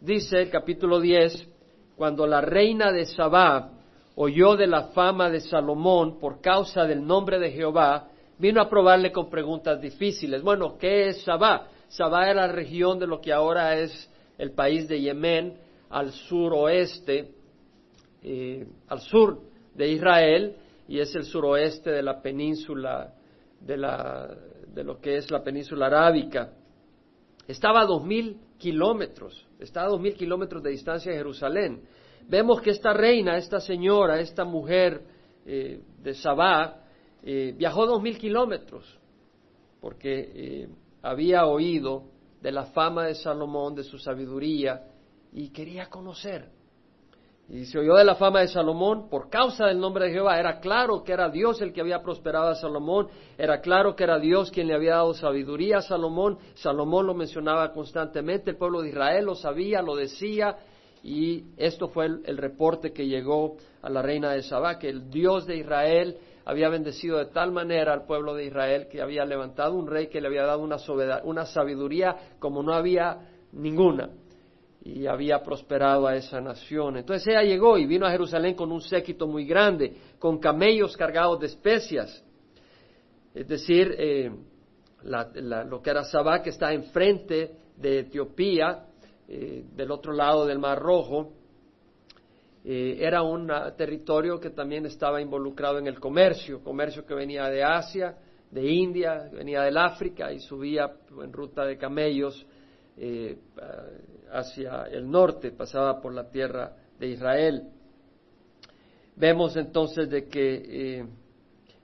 dice el capítulo 10, cuando la reina de Sabá oyó de la fama de Salomón por causa del nombre de Jehová, vino a probarle con preguntas difíciles. Bueno, ¿qué es Sabá? Sabá era la región de lo que ahora es el país de Yemen, al suroeste, eh, al sur de Israel, y es el suroeste de la península, de, la, de lo que es la península arábica. Estaba dos mil kilómetros, estaba a dos mil kilómetros de distancia de Jerusalén. Vemos que esta reina, esta señora, esta mujer eh, de Sabá, eh, viajó dos mil kilómetros porque eh, había oído de la fama de Salomón, de su sabiduría, y quería conocer. Y se oyó de la fama de Salomón por causa del nombre de Jehová. Era claro que era Dios el que había prosperado a Salomón. Era claro que era Dios quien le había dado sabiduría a Salomón. Salomón lo mencionaba constantemente. El pueblo de Israel lo sabía, lo decía. Y esto fue el, reporte que llegó a la reina de Sabá, que el Dios de Israel había bendecido de tal manera al pueblo de Israel que había levantado un rey que le había dado una, una sabiduría como no había ninguna y había prosperado a esa nación. Entonces ella llegó y vino a Jerusalén con un séquito muy grande, con camellos cargados de especias. Es decir, eh, lo que era Sabá, que está enfrente de Etiopía, eh, del otro lado del Mar Rojo, eh, era un territorio que también estaba involucrado en el comercio, comercio que venía de Asia, de India, venía del África y subía en ruta de camellos eh, hacia el norte, pasaba por la tierra de Israel. Vemos entonces de que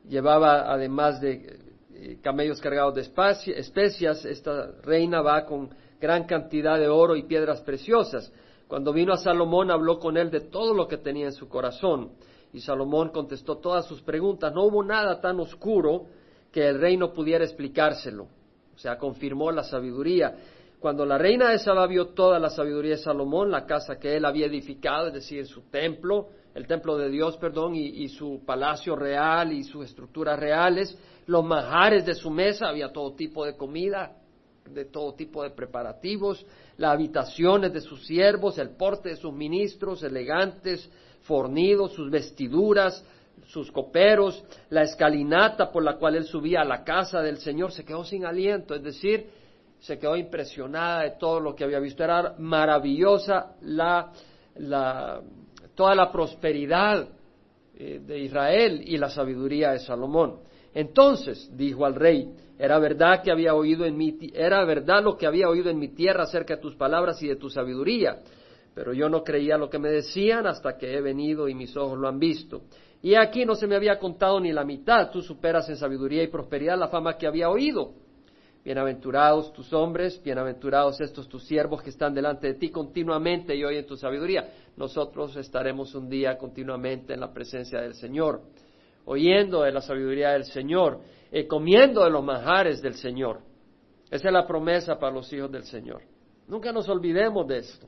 llevaba, además de camellos cargados de especias, esta reina va con gran cantidad de oro y piedras preciosas. Cuando vino a Salomón habló con él de todo lo que tenía en su corazón. Y Salomón contestó todas sus preguntas. No hubo nada tan oscuro que el rey no pudiera explicárselo. O sea, confirmó la sabiduría. Cuando la reina de Saba vio toda la sabiduría de Salomón, la casa que él había edificado, es decir, su templo, el templo de Dios, perdón, y, y su palacio real y sus estructuras reales, los majares de su mesa, había todo tipo de comida, de todo tipo de preparativos, las habitaciones de sus siervos, el porte de sus ministros, elegantes, fornidos, sus vestiduras, sus coperos, la escalinata por la cual él subía a la casa del Señor, se quedó sin aliento, es decir, se quedó impresionada de todo lo que había visto. Era maravillosa la, toda la prosperidad eh, de Israel y la sabiduría de Salomón. Entonces dijo al rey, era verdad que había oído en mi, era verdad lo que había oído en mi tierra acerca de tus palabras y de tu sabiduría, pero yo no creía lo que me decían hasta que he venido y mis ojos lo han visto. Y aquí no se me había contado ni la mitad, tú superas en sabiduría y prosperidad la fama que había oído. Bienaventurados tus hombres, bienaventurados estos tus siervos que están delante de ti continuamente y oyen tu sabiduría. Nosotros estaremos un día continuamente en la presencia del Señor, oyendo de la sabiduría del Señor eh, comiendo de los manjares del Señor. Esa es la promesa para los hijos del Señor. Nunca nos olvidemos de esto.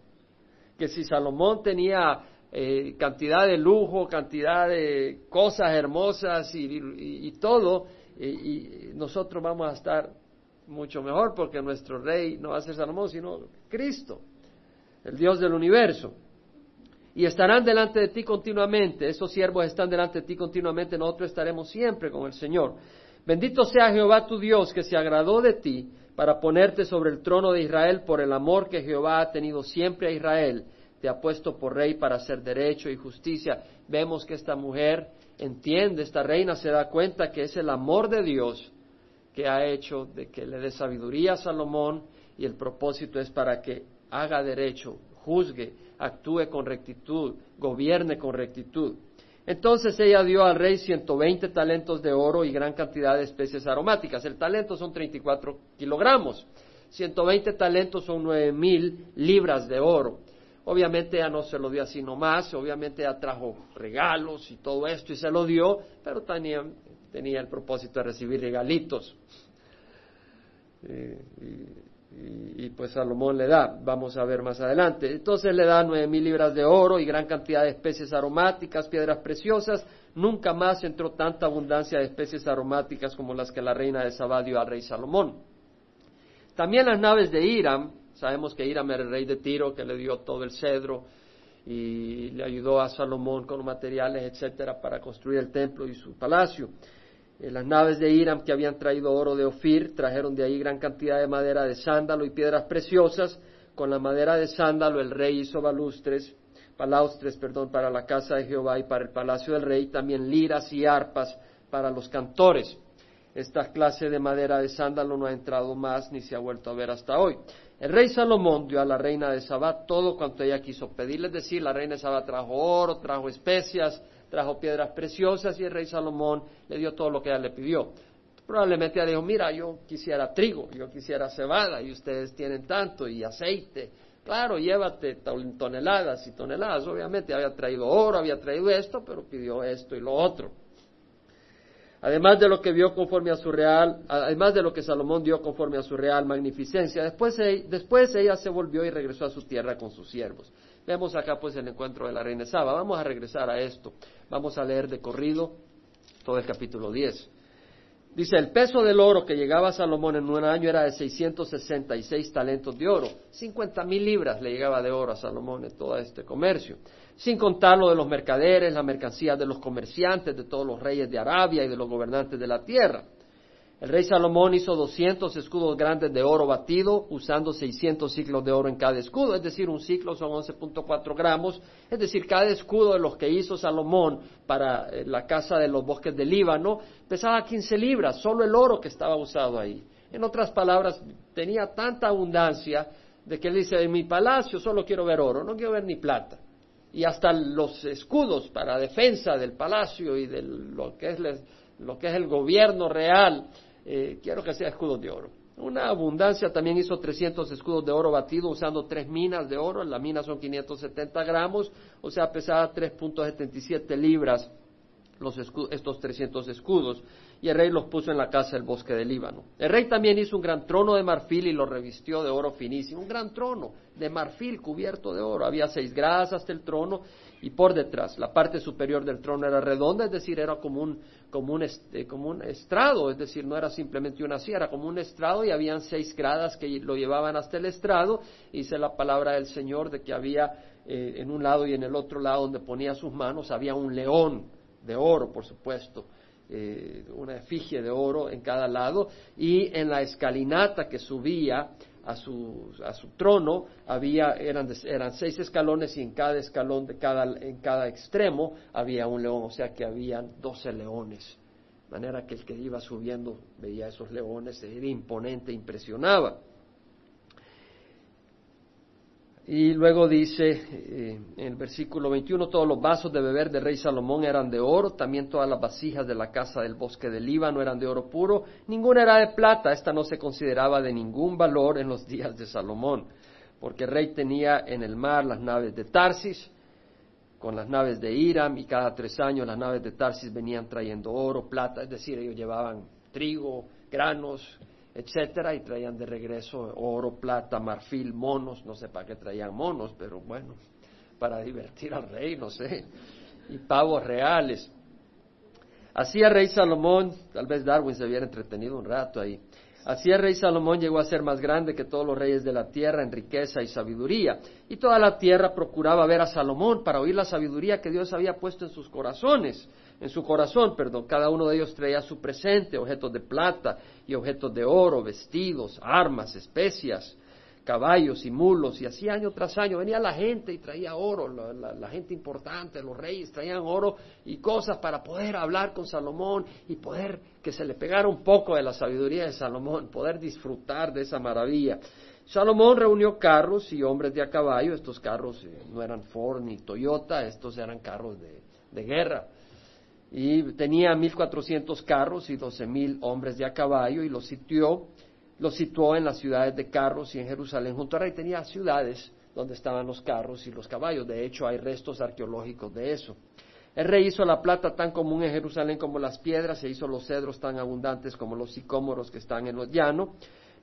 Que si Salomón tenía eh, cantidad de lujo, cantidad de cosas hermosas y, todo, y nosotros vamos a estar mucho mejor porque nuestro rey no va a ser Salomón, sino Cristo, el Dios del universo. Y estarán delante de ti continuamente, esos siervos están delante de ti continuamente, nosotros estaremos siempre con el Señor. Bendito sea Jehová tu Dios que se agradó de ti para ponerte sobre el trono de Israel por el amor que Jehová ha tenido siempre a Israel. Te ha puesto por rey para hacer derecho y justicia. Vemos que esta mujer entiende, esta reina se da cuenta que es el amor de Dios que ha hecho de que le dé sabiduría a Salomón y el propósito es para que haga derecho, juzgue, actúe con rectitud, gobierne con rectitud. Entonces ella dio al rey 120 talentos de oro y gran cantidad de especies aromáticas. El talento son 34 kilogramos. 120 talentos son 9 mil libras de oro. Obviamente ella no se lo dio así nomás, obviamente ella trajo regalos y todo esto y se lo dio, pero tenía, tenía el propósito de recibir regalitos. Eh, y, pues Salomón le da, vamos a ver más adelante. Entonces le da nueve mil libras de oro y gran cantidad de especies aromáticas, piedras preciosas. Nunca más entró tanta abundancia de especies aromáticas como las que la reina de Sabá dio al rey Salomón. También las naves de Hiram Sabemos que Hiram era el rey de Tiro, que le dio todo el cedro y le ayudó a Salomón con materiales, etcétera, para construir el templo y su palacio. Eh, las naves de Hiram que habían traído oro de Ofir trajeron de ahí gran cantidad de madera de sándalo y piedras preciosas. Con la madera de sándalo el rey hizo balustres, palaustres, perdón, para la casa de Jehová y para el palacio del rey, también liras y arpas para los cantores. Esta clase de madera de sándalo no ha entrado más ni se ha vuelto a ver hasta hoy. El rey Salomón dio a la reina de Sabá todo cuanto ella quiso pedirle, es decir, la reina de Sabá trajo oro, trajo especias, trajo piedras preciosas y el rey Salomón le dio todo lo que ella le pidió. Probablemente ella dijo, mira, yo quisiera trigo, yo quisiera cebada y ustedes tienen tanto y aceite. Claro, llévate toneladas y toneladas. Obviamente había traído oro, había traído esto, pero pidió esto y lo otro. Además de lo que vio conforme a su real, además de lo que Salomón dio conforme a su real magnificencia, después, después ella se volvió y regresó a su tierra con sus siervos. Vemos acá pues el encuentro de la reina Saba. Vamos a regresar a esto. Vamos a leer de corrido todo el capítulo 10. Dice, el peso del oro que llegaba a Salomón en un año era de 666 talentos de oro. 50 mil libras le llegaba de oro a Salomón en todo este comercio. Sin contar lo de los mercaderes, la mercancía de los comerciantes, de todos los reyes de Arabia y de los gobernantes de la tierra. El rey Salomón hizo 200 escudos grandes de oro batido, usando 600 ciclos de oro en cada escudo, es decir, un ciclo son 11.4 gramos, es decir, cada escudo de los que hizo Salomón para eh, la casa de los bosques del Líbano pesaba 15 libras, solo el oro que estaba usado ahí. En otras palabras, tenía tanta abundancia de que él dice, en mi palacio solo quiero ver oro, no quiero ver ni plata. Y hasta los escudos para defensa del palacio y de lo que es, lo que es el gobierno real, eh, quiero que sea escudos de oro. Una abundancia también hizo 300 escudos de oro batido usando tres minas de oro. La mina son 570 gramos, o sea, pesaba 3.77 libras los estos 300 escudos. Y el rey los puso en la casa del bosque del Líbano. El rey también hizo un gran trono de marfil y lo revistió de oro finísimo. Un gran trono de marfil cubierto de oro. Había seis gradas hasta el trono y por detrás. La parte superior del trono era redonda, es decir, era como un, como un, como un estrado, es decir, no era simplemente una silla, era como un estrado y habían seis gradas que lo llevaban hasta el estrado. Dice la palabra del Señor de que había eh, en un lado y en el otro lado donde ponía sus manos, había un león de oro, por supuesto. Eh, una efigie de oro en cada lado y en la escalinata que subía a su, a su trono había, eran, eran seis escalones y en cada escalón, de cada, en cada extremo había un león, o sea que habían doce leones. De manera que el que iba subiendo veía esos leones, era imponente, impresionaba. Y luego dice eh, en el versículo 21, todos los vasos de beber del rey Salomón eran de oro, también todas las vasijas de la casa del bosque del Líbano eran de oro puro, ninguna era de plata, esta no se consideraba de ningún valor en los días de Salomón, porque el rey tenía en el mar las naves de Tarsis, con las naves de Hiram, y cada tres años las naves de Tarsis venían trayendo oro, plata, es decir, ellos llevaban trigo, granos, etcétera, y traían de regreso oro, plata, marfil, monos, no sé para qué traían monos, pero bueno, para divertir al rey, no sé, y pavos reales. Así el rey Salomón, tal vez Darwin se hubiera entretenido un rato ahí. Así el rey Salomón llegó a ser más grande que todos los reyes de la tierra en riqueza y sabiduría. Y toda la tierra procuraba ver a Salomón para oír la sabiduría que Dios había puesto en sus corazones en su corazón, perdón. Cada uno de ellos traía su presente, objetos de plata y objetos de oro, vestidos, armas, especias, caballos y mulos, y así año tras año venía la gente y traía oro, la, gente importante, los reyes traían oro y cosas para poder hablar con Salomón y poder que se le pegara un poco de la sabiduría de Salomón, poder disfrutar de esa maravilla. Salomón reunió carros y hombres de a caballo, estos carros eh, no eran Ford ni Toyota, estos eran carros de guerra y tenía 1.400 carros y 12.000 hombres de a caballo y los sitió, los situó en las ciudades de carros y en Jerusalén junto a rey. Tenía ciudades donde estaban los carros y los caballos. De hecho, hay restos arqueológicos de eso. El rey hizo la plata tan común en Jerusalén como las piedras, e hizo los cedros tan abundantes como los sicómoros que están en los llanos.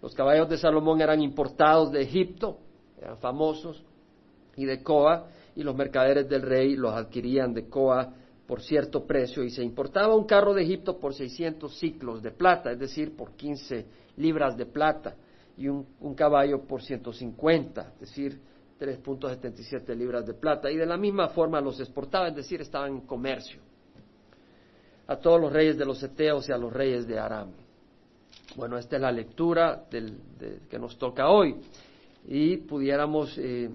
Los caballos de Salomón eran importados de Egipto, eran famosos, y de Coa, y los mercaderes del rey los adquirían de Coa por cierto precio y se importaba un carro de Egipto por 600 ciclos de plata, es decir, por 15 libras de plata. y un, caballo por 150, es decir, 3.77 libras de plata. Y de la misma forma los exportaba, es decir, estaban en comercio. A todos los reyes de los Eteos y a los reyes de Aram. Bueno, esta es la lectura del, que nos toca hoy. Y pudiéramos eh,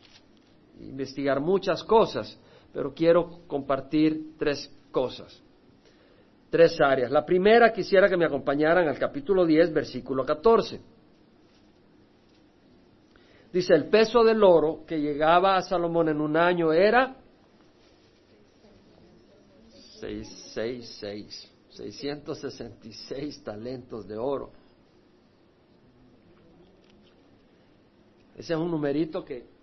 investigar muchas cosas, pero quiero compartir tres cosas, tres áreas. La primera quisiera que me acompañaran al capítulo 10, versículo 14. Dice, el peso del oro que llegaba a Salomón en un año era 666, 666 talentos de oro. Ese es un numerito que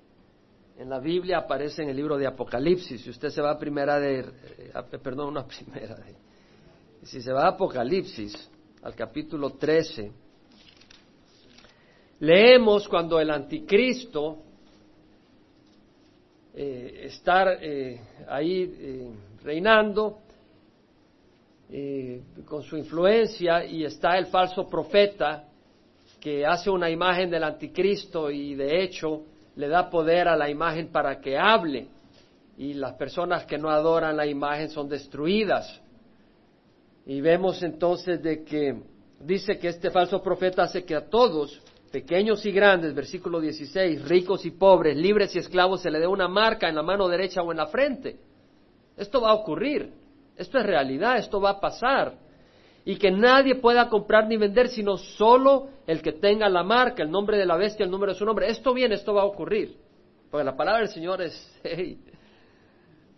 en la Biblia aparece en el libro de Apocalipsis. Si usted se va a primera de, eh, perdón, una primera de, si se va a Apocalipsis, al capítulo 13, leemos cuando el anticristo eh, está eh, ahí reinando con su influencia y está el falso profeta que hace una imagen del anticristo y de hecho le da poder a la imagen para que hable y las personas que no adoran la imagen son destruidas. Y vemos entonces de que dice que este falso profeta hace que a todos, pequeños y grandes, versículo 16, ricos y pobres, libres y esclavos, se le dé una marca en la mano derecha o en la frente. Esto va a ocurrir, esto es realidad, esto va a pasar y que nadie pueda comprar ni vender sino solo el que tenga la marca, el nombre de la bestia, el número de su nombre. Esto viene, esto va a ocurrir. Porque la palabra del Señor es,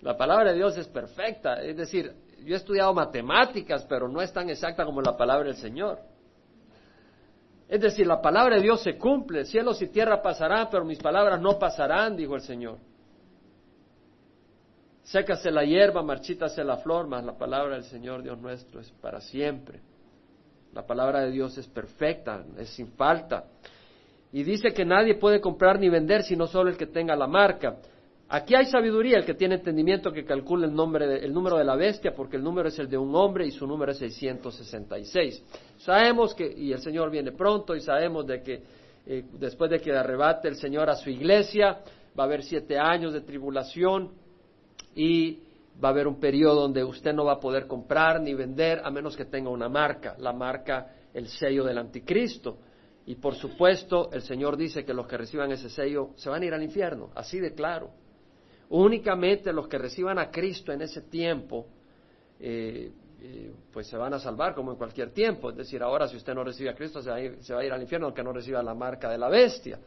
la palabra de Dios es perfecta. Es decir, yo he estudiado matemáticas, pero no es tan exacta como la palabra del Señor. Es decir, la palabra de Dios se cumple, cielos y tierra pasarán, pero mis palabras no pasarán, dijo el Señor. Sécase la hierba, marchítase la flor, mas la palabra del Señor Dios nuestro es para siempre. La palabra de Dios es perfecta, es sin falta. Y dice que nadie puede comprar ni vender sino solo el que tenga la marca. Aquí hay sabiduría, el que tiene entendimiento que calcule el, nombre el número de la bestia, porque el número es el de un hombre y su número es 666. Sabemos que, y el Señor viene pronto, y sabemos de que eh, después de que arrebate el Señor a su iglesia, va a haber siete años de tribulación, y va a haber un periodo donde usted no va a poder comprar ni vender a menos que tenga una marca, la marca, el sello del anticristo. Y por supuesto, el Señor dice que los que reciban ese sello se van a ir al infierno, así de claro. Únicamente los que reciban a Cristo en ese tiempo, eh, eh, pues se van a salvar como en cualquier tiempo. Es decir, ahora si usted no recibe a Cristo se va a ir, se va a ir al infierno aunque no reciba la marca de la bestia.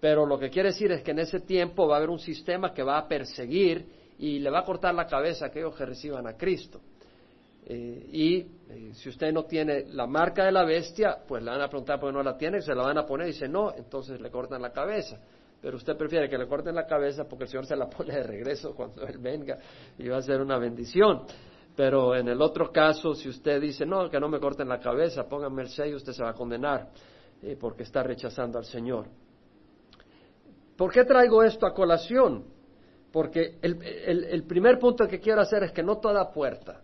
Pero lo que quiere decir es que en ese tiempo va a haber un sistema que va a perseguir y le va a cortar la cabeza a aquellos que reciban a Cristo. Eh, y eh, si usted no tiene la marca de la bestia, pues le van a preguntar por qué no la tiene, se la van a poner y dice no, entonces le cortan la cabeza. Pero usted prefiere que le corten la cabeza porque el Señor se la pone de regreso cuando Él venga y va a ser una bendición. Pero en el otro caso, si usted dice no, que no me corten la cabeza, pónganme el sello, usted se va a condenar eh, porque está rechazando al Señor. ¿Por qué traigo esto a colación? Porque el, primer punto que quiero hacer es que no toda puerta,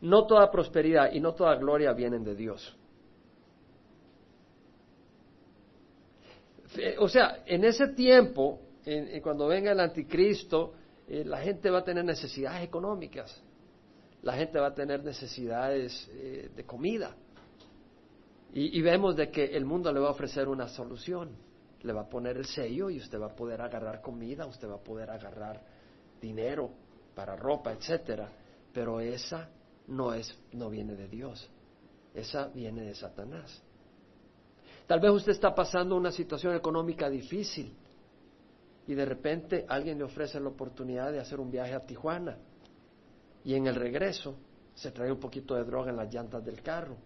no toda prosperidad y no toda gloria vienen de Dios. O sea, en ese tiempo, cuando venga el anticristo, eh, la gente va a tener necesidades económicas, la gente va a tener necesidades eh, de comida. Y, y, vemos de que el mundo le va a ofrecer una solución le va a poner el sello y usted va a poder agarrar comida, usted va a poder agarrar dinero para ropa, etcétera. Pero esa no es, no viene de Dios. Esa viene de Satanás. Tal vez usted está pasando una situación económica difícil y de repente alguien le ofrece la oportunidad de hacer un viaje a Tijuana y en el regreso se trae un poquito de droga en las llantas del carro.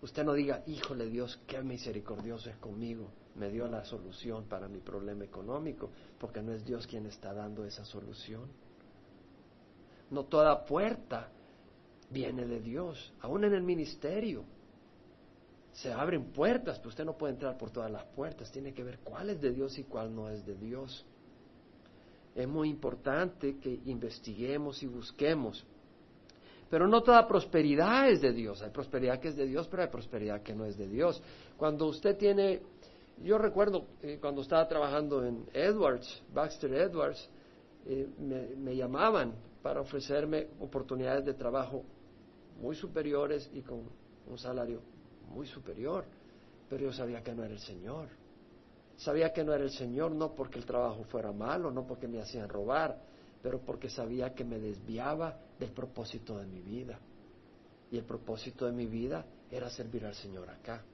Usted no diga, híjole Dios, qué misericordioso es conmigo me dio la solución para mi problema económico, porque no es Dios quien está dando esa solución. No toda puerta viene de Dios, aún en el ministerio. Se abren puertas, pero usted no puede entrar por todas las puertas, tiene que ver cuál es de Dios y cuál no es de Dios. Es muy importante que investiguemos y busquemos. Pero no toda prosperidad es de Dios. Hay prosperidad que es de Dios, pero hay prosperidad que no es de Dios. Cuando usted tiene, yo recuerdo eh, cuando estaba trabajando en Edwards, Baxter Edwards, eh, me, me llamaban para ofrecerme oportunidades de trabajo muy superiores y con un salario muy superior. Pero yo sabía que no era el Señor. Sabía que no era el Señor no porque el trabajo fuera malo, no porque me hacían robar, pero porque sabía que me desviaba del propósito de mi vida. Y el propósito de mi vida era servir al Señor acá.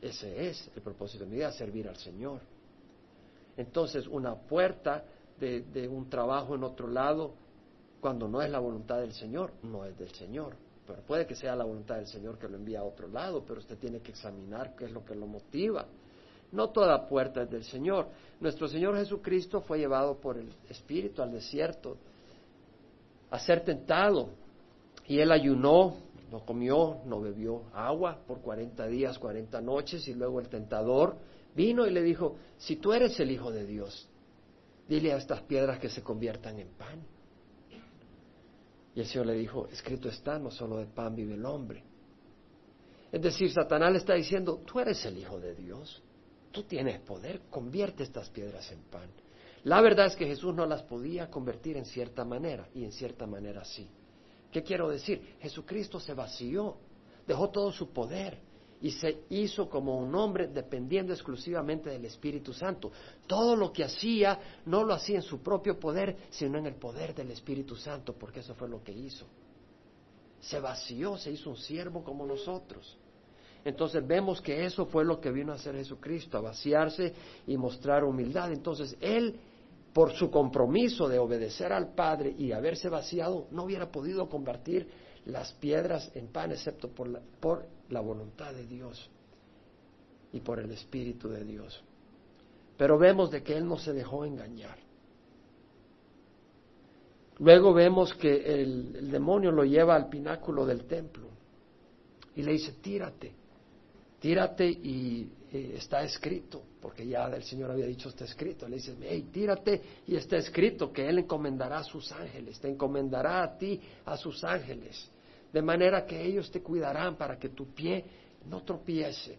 Ese es el propósito de mi vida, servir al Señor. Entonces, una puerta de, un trabajo en otro lado, cuando no es la voluntad del Señor, no es del Señor. Pero puede que sea la voluntad del Señor que lo envía a otro lado, pero usted tiene que examinar qué es lo que lo motiva. No toda puerta es del Señor. Nuestro Señor Jesucristo fue llevado por el Espíritu al desierto a ser tentado y él ayunó, no comió, no bebió agua por cuarenta días, cuarenta noches y luego el tentador vino y le dijo, si tú eres el Hijo de Dios, dile a estas piedras que se conviertan en pan. Y el Señor le dijo, escrito está, no solo de pan vive el hombre. Es decir, Satanás le está diciendo, tú eres el Hijo de Dios. Tú tienes poder, convierte estas piedras en pan. La verdad es que Jesús no las podía convertir en cierta manera y en cierta manera sí. ¿Qué quiero decir? Jesucristo se vació, dejó todo su poder y se hizo como un hombre dependiendo exclusivamente del Espíritu Santo. Todo lo que hacía no lo hacía en su propio poder, sino en el poder del Espíritu Santo, porque eso fue lo que hizo. Se vació, se hizo un siervo como nosotros. Entonces vemos que eso fue lo que vino a hacer Jesucristo, a vaciarse y mostrar humildad. Entonces Él, por su compromiso de obedecer al Padre y haberse vaciado, no hubiera podido convertir las piedras en pan excepto por la, por la voluntad de Dios y por el Espíritu de Dios. Pero vemos de que Él no se dejó engañar. Luego vemos que el, el demonio lo lleva al pináculo del templo y le dice, tírate tírate y eh, está escrito, porque ya el Señor había dicho está escrito. Le dice, hey, tírate y está escrito que Él encomendará a sus ángeles, te encomendará a ti a sus ángeles, de manera que ellos te cuidarán para que tu pie no tropiece.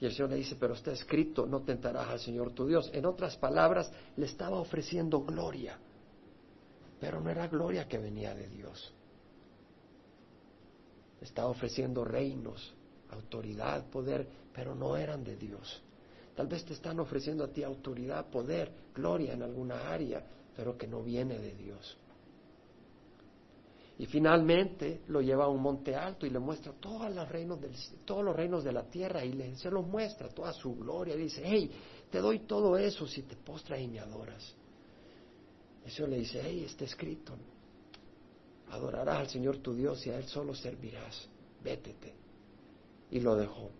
Y el Señor le dice, pero está escrito, no tentarás al Señor tu Dios. En otras palabras, le estaba ofreciendo gloria, pero no era gloria que venía de Dios. Estaba ofreciendo reinos, autoridad, poder, pero no eran de Dios. Tal vez te están ofreciendo a ti autoridad, poder, gloria en alguna área, pero que no viene de Dios. Y finalmente lo lleva a un monte alto y le muestra todos los reinos, del, todos los reinos de la tierra y le, se los muestra, toda su gloria. Y dice, hey, te doy todo eso si te postras y me adoras. Eso le dice, hey, está escrito. Adorarás al Señor tu Dios y a Él solo servirás. Vétete y lo dejó.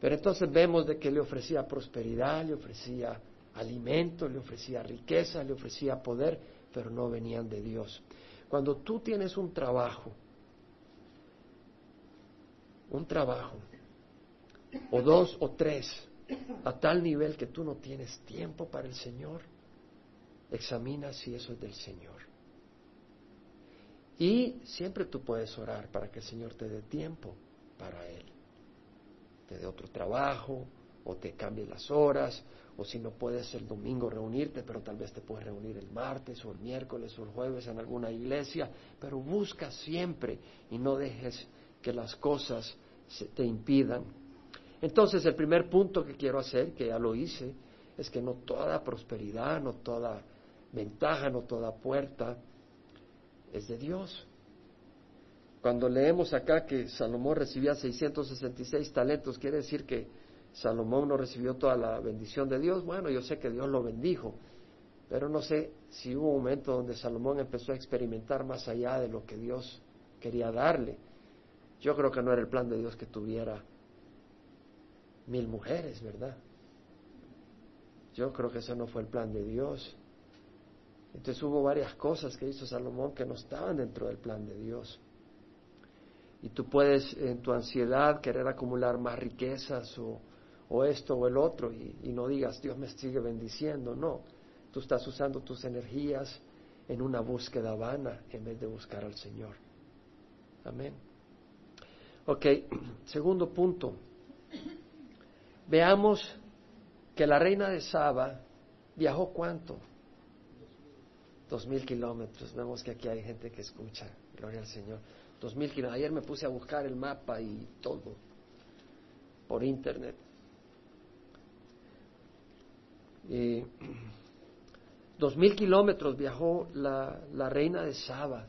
Pero entonces vemos de que le ofrecía prosperidad, le ofrecía alimento, le ofrecía riqueza, le ofrecía poder, pero no venían de Dios. Cuando tú tienes un trabajo, un trabajo, o dos o tres, a tal nivel que tú no tienes tiempo para el Señor, examina si eso es del Señor. Y siempre tú puedes orar para que el Señor te dé tiempo para Él te dé otro trabajo o te cambie las horas, o si no puedes el domingo reunirte, pero tal vez te puedes reunir el martes o el miércoles o el jueves en alguna iglesia, pero busca siempre y no dejes que las cosas se te impidan. Entonces el primer punto que quiero hacer, que ya lo hice, es que no toda prosperidad, no toda ventaja, no toda puerta es de Dios. Cuando leemos acá que Salomón recibía 666 talentos, quiere decir que Salomón no recibió toda la bendición de Dios. Bueno, yo sé que Dios lo bendijo, pero no sé si hubo un momento donde Salomón empezó a experimentar más allá de lo que Dios quería darle. Yo creo que no era el plan de Dios que tuviera mil mujeres, ¿verdad? Yo creo que eso no fue el plan de Dios. Entonces hubo varias cosas que hizo Salomón que no estaban dentro del plan de Dios. Y tú puedes en tu ansiedad querer acumular más riquezas o, o esto o el otro y, no digas Dios me sigue bendiciendo, no. Tú estás usando tus energías en una búsqueda vana en vez de buscar al Señor. Amén. Ok, segundo punto. Veamos que la reina de Saba viajó cuánto? Dos mil kilómetros. Vemos que aquí hay gente que escucha. Gloria al Señor. Dos mil kilómetros. Ayer me puse a buscar el mapa y todo por internet. dos mil kilómetros viajó la, la, reina de Saba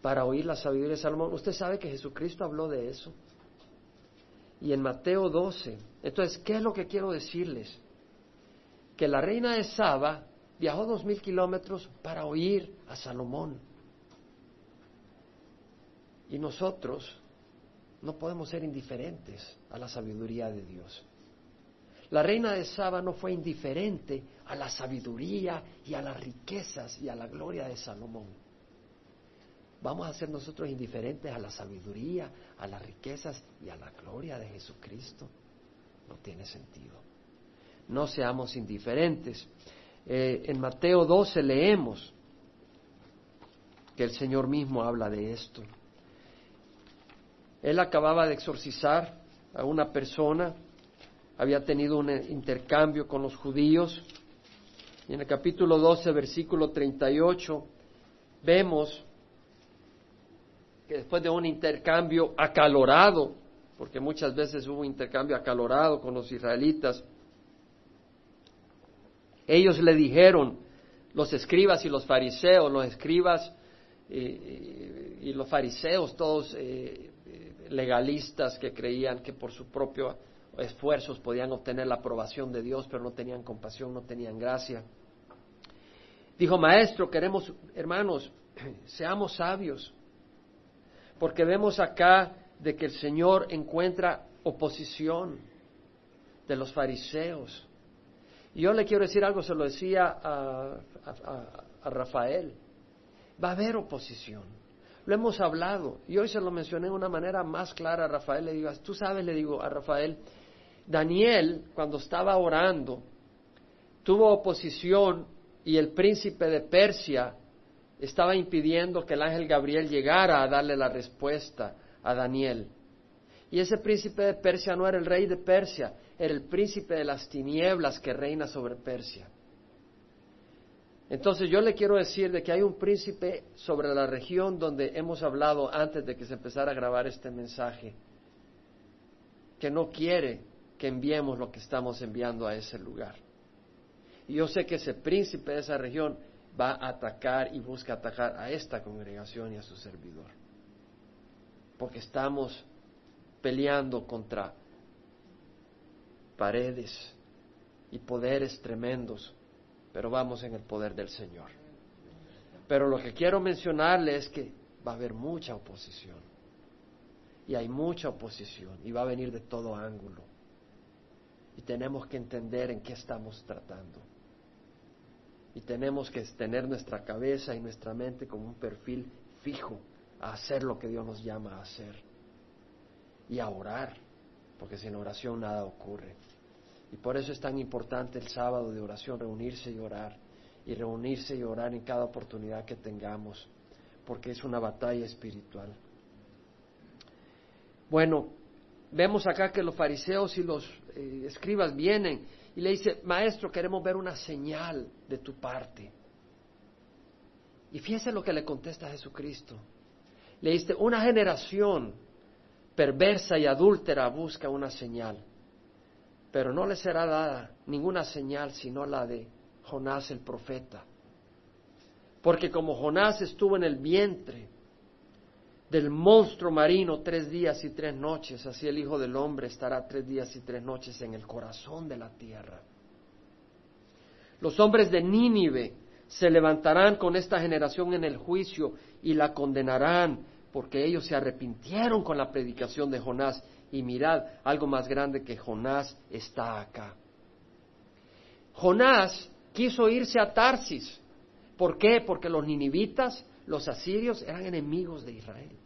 para oír la sabiduría de Salomón. Usted sabe que Jesucristo habló de eso. Y en Mateo 12. Entonces, ¿qué es lo que quiero decirles? Que la reina de Saba viajó dos mil kilómetros para oír a Salomón. Y nosotros no podemos ser indiferentes a la sabiduría de Dios. La reina de Saba no fue indiferente a la sabiduría y a las riquezas y a la gloria de Salomón. Vamos a ser nosotros indiferentes a la sabiduría, a las riquezas y a la gloria de Jesucristo. No tiene sentido. No seamos indiferentes. Eh, en Mateo 12 leemos que el Señor mismo habla de esto. Él acababa de exorcizar a una persona, había tenido un intercambio con los judíos. Y en el capítulo 12, versículo 38, vemos que después de un intercambio acalorado, porque muchas veces hubo intercambio acalorado con los israelitas, ellos le dijeron, los escribas y los fariseos, los escribas y, los fariseos, todos eh, legalistas que creían que por sus propios esfuerzos podían obtener la aprobación de Dios, pero no tenían compasión, no tenían gracia. Dijo, maestro, queremos, hermanos, seamos sabios, porque vemos acá de que el Señor encuentra oposición de los fariseos. Y yo le quiero decir algo, se lo decía a, a Rafael, va a haber oposición. Lo hemos hablado y hoy se lo mencioné de una manera más clara a Rafael. Le digo, tú sabes, le digo a Rafael, Daniel cuando estaba orando tuvo oposición y el príncipe de Persia estaba impidiendo que el ángel Gabriel llegara a darle la respuesta a Daniel. Y ese príncipe de Persia no era el rey de Persia, era el príncipe de las tinieblas que reina sobre Persia. Entonces yo le quiero decir de que hay un príncipe sobre la región donde hemos hablado antes de que se empezara a grabar este mensaje, que no quiere que enviemos lo que estamos enviando a ese lugar. Y yo sé que ese príncipe de esa región va a atacar y busca atacar a esta congregación y a su servidor. Porque estamos peleando contra paredes y poderes tremendos pero vamos en el poder del Señor. Pero lo que quiero mencionarle es que va a haber mucha oposición. Y hay mucha oposición y va a venir de todo ángulo. Y tenemos que entender en qué estamos tratando. Y tenemos que tener nuestra cabeza y nuestra mente como un perfil fijo a hacer lo que Dios nos llama a hacer. Y a orar, porque sin oración nada ocurre. Y por eso es tan importante el sábado de oración, reunirse y orar. Y reunirse y orar en cada oportunidad que tengamos, porque es una batalla espiritual. Bueno, vemos acá que los fariseos y los eh, escribas vienen y le dicen, maestro, queremos ver una señal de tu parte. Y fíjese lo que le contesta Jesucristo. Le dice, una generación perversa y adúltera busca una señal pero no le será dada ninguna señal sino la de Jonás el profeta. Porque como Jonás estuvo en el vientre del monstruo marino tres días y tres noches, así el Hijo del Hombre estará tres días y tres noches en el corazón de la tierra. Los hombres de Nínive se levantarán con esta generación en el juicio y la condenarán, porque ellos se arrepintieron con la predicación de Jonás y mirad, algo más grande que Jonás está acá. Jonás quiso irse a Tarsis. ¿Por qué? Porque los ninivitas, los asirios, eran enemigos de Israel.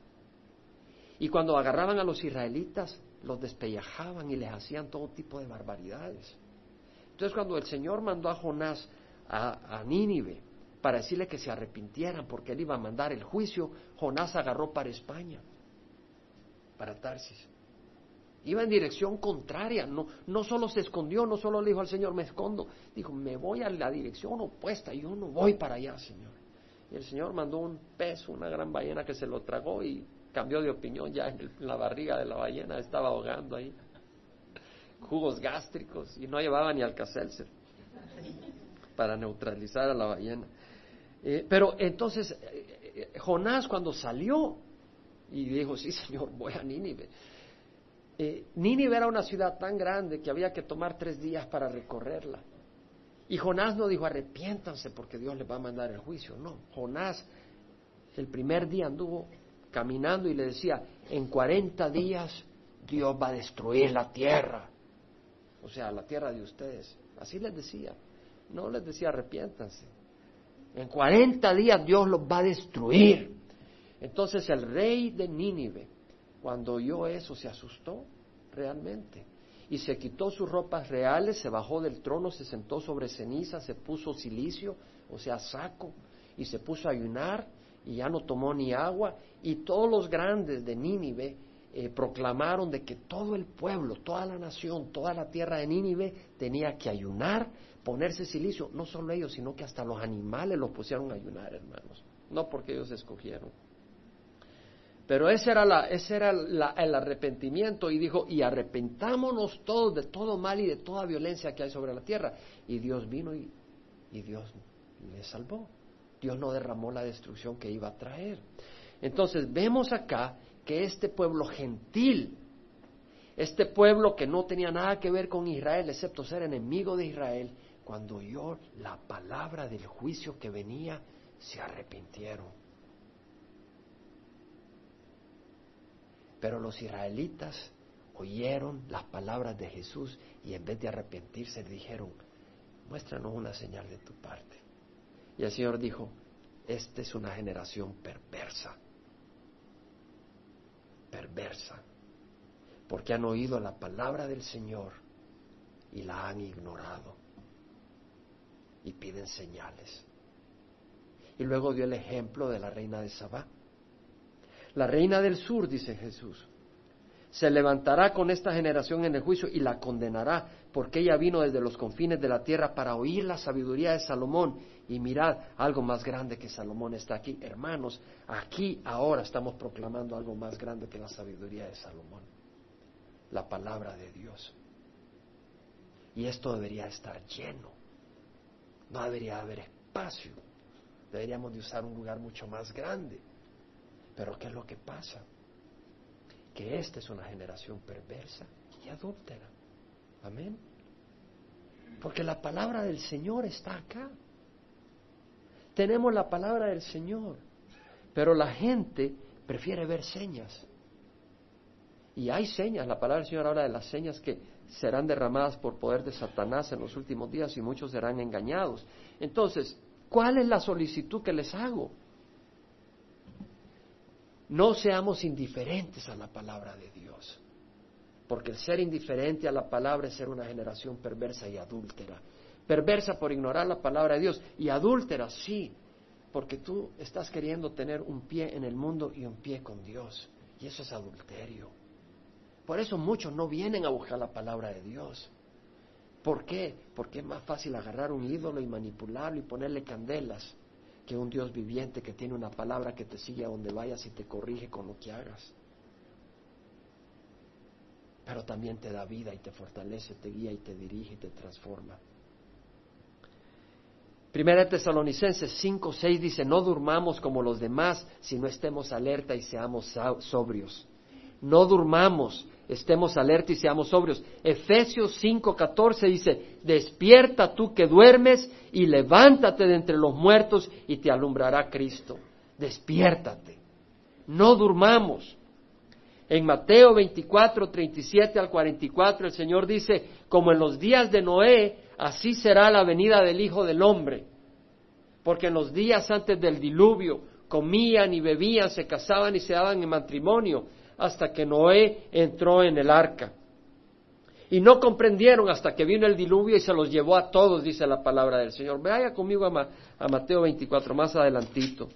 Y cuando agarraban a los israelitas, los despellejaban y les hacían todo tipo de barbaridades. Entonces cuando el Señor mandó a Jonás a, a Nínive para decirle que se arrepintieran porque él iba a mandar el juicio, Jonás agarró para España, para Tarsis. Iba en dirección contraria, no, no solo se escondió, no solo le dijo al Señor, me escondo, dijo, me voy a la dirección opuesta, yo no voy para allá, Señor. Y el Señor mandó un pez, una gran ballena que se lo tragó y cambió de opinión, ya en, la barriga de la ballena estaba ahogando ahí. Jugos gástricos y no llevaba ni alcacelser para neutralizar a la ballena. Eh, pero entonces eh, eh, Jonás cuando salió y dijo, sí Señor, voy a Nínive. Nínive era una ciudad tan grande que había que tomar tres días para recorrerla. Y Jonás no dijo, arrepiéntanse porque Dios les va a mandar el juicio. No, Jonás el primer día anduvo caminando y le decía, en 40 días Dios va a destruir la tierra. O sea, la tierra de ustedes. Así les decía. No les decía arrepiéntanse. En 40 días Dios los va a destruir. Entonces el rey de Nínive, cuando oyó eso, se asustó realmente. Y se quitó sus ropas reales, se bajó del trono, se sentó sobre ceniza, se puso silicio, o sea, saco, y se puso a ayunar, y ya no tomó ni agua. Y todos los grandes de Nínive eh, proclamaron de que todo el pueblo, toda la nación, toda la tierra de Nínive tenía que ayunar ponerse silicio, no solo ellos, sino que hasta los animales los pusieron a ayunar, hermanos, no porque ellos escogieron. Pero ese era, la, ese era el arrepentimiento y dijo, y arrepentámonos todos de todo mal y de toda violencia que hay sobre la tierra. Y Dios vino y, y Dios le salvó. Dios no derramó la destrucción que iba a traer. Entonces vemos acá que este pueblo gentil, este pueblo que no tenía nada que ver con Israel, excepto ser enemigo de Israel, cuando oyó la palabra del juicio que venía, se arrepintieron. Pero los israelitas oyeron las palabras de Jesús y en vez de arrepentirse dijeron, muéstranos una señal de tu parte. Y el Señor dijo, esta es una generación perversa, perversa, porque han oído la palabra del Señor y la han ignorado y piden señales. Y luego dio el ejemplo de la reina de Sabá. La reina del sur, dice Jesús, se levantará con esta generación en el juicio y la condenará, porque ella vino desde los confines de la tierra para oír la sabiduría de Salomón. Y mirad, algo más grande que Salomón está aquí. Hermanos, aquí ahora estamos proclamando algo más grande que la sabiduría de Salomón. La palabra de Dios. Y esto debería estar lleno no debería haber espacio. Deberíamos de usar un lugar mucho más grande. Pero ¿qué es lo que pasa? Que esta es una generación perversa y adúltera. Amén. Porque la palabra del Señor está acá. Tenemos la palabra del Señor. Pero la gente prefiere ver señas. Y hay señas. La palabra del Señor habla de las señas que serán derramadas por poder de Satanás en los últimos días y muchos serán engañados. Entonces, ¿cuál es la solicitud que les hago? No seamos indiferentes a la palabra de Dios, porque el ser indiferente a la palabra es ser una generación perversa y adúltera. Perversa por ignorar la palabra de Dios y adúltera, sí, porque tú estás queriendo tener un pie en el mundo y un pie con Dios, y eso es adulterio. Por eso muchos no vienen a buscar la palabra de Dios. ¿Por qué? Porque es más fácil agarrar un ídolo y manipularlo y ponerle candelas que un Dios viviente que tiene una palabra que te sigue a donde vayas y te corrige con lo que hagas. Pero también te da vida y te fortalece, te guía y te dirige y te transforma. Primera Tesalonicenses 5, 6 dice, no durmamos como los demás, sino estemos alerta y seamos sobrios. No durmamos, estemos alerta y seamos sobrios. Efesios 5:14 dice, despierta tú que duermes y levántate de entre los muertos y te alumbrará Cristo. Despiértate. No durmamos. En Mateo 24, 37 al 44 el Señor dice, como en los días de Noé, así será la venida del Hijo del Hombre. Porque en los días antes del diluvio comían y bebían, se casaban y se daban en matrimonio hasta que Noé entró en el arca. Y no comprendieron hasta que vino el diluvio y se los llevó a todos, dice la palabra del Señor. Vaya conmigo a, a Mateo 24, más adelantito.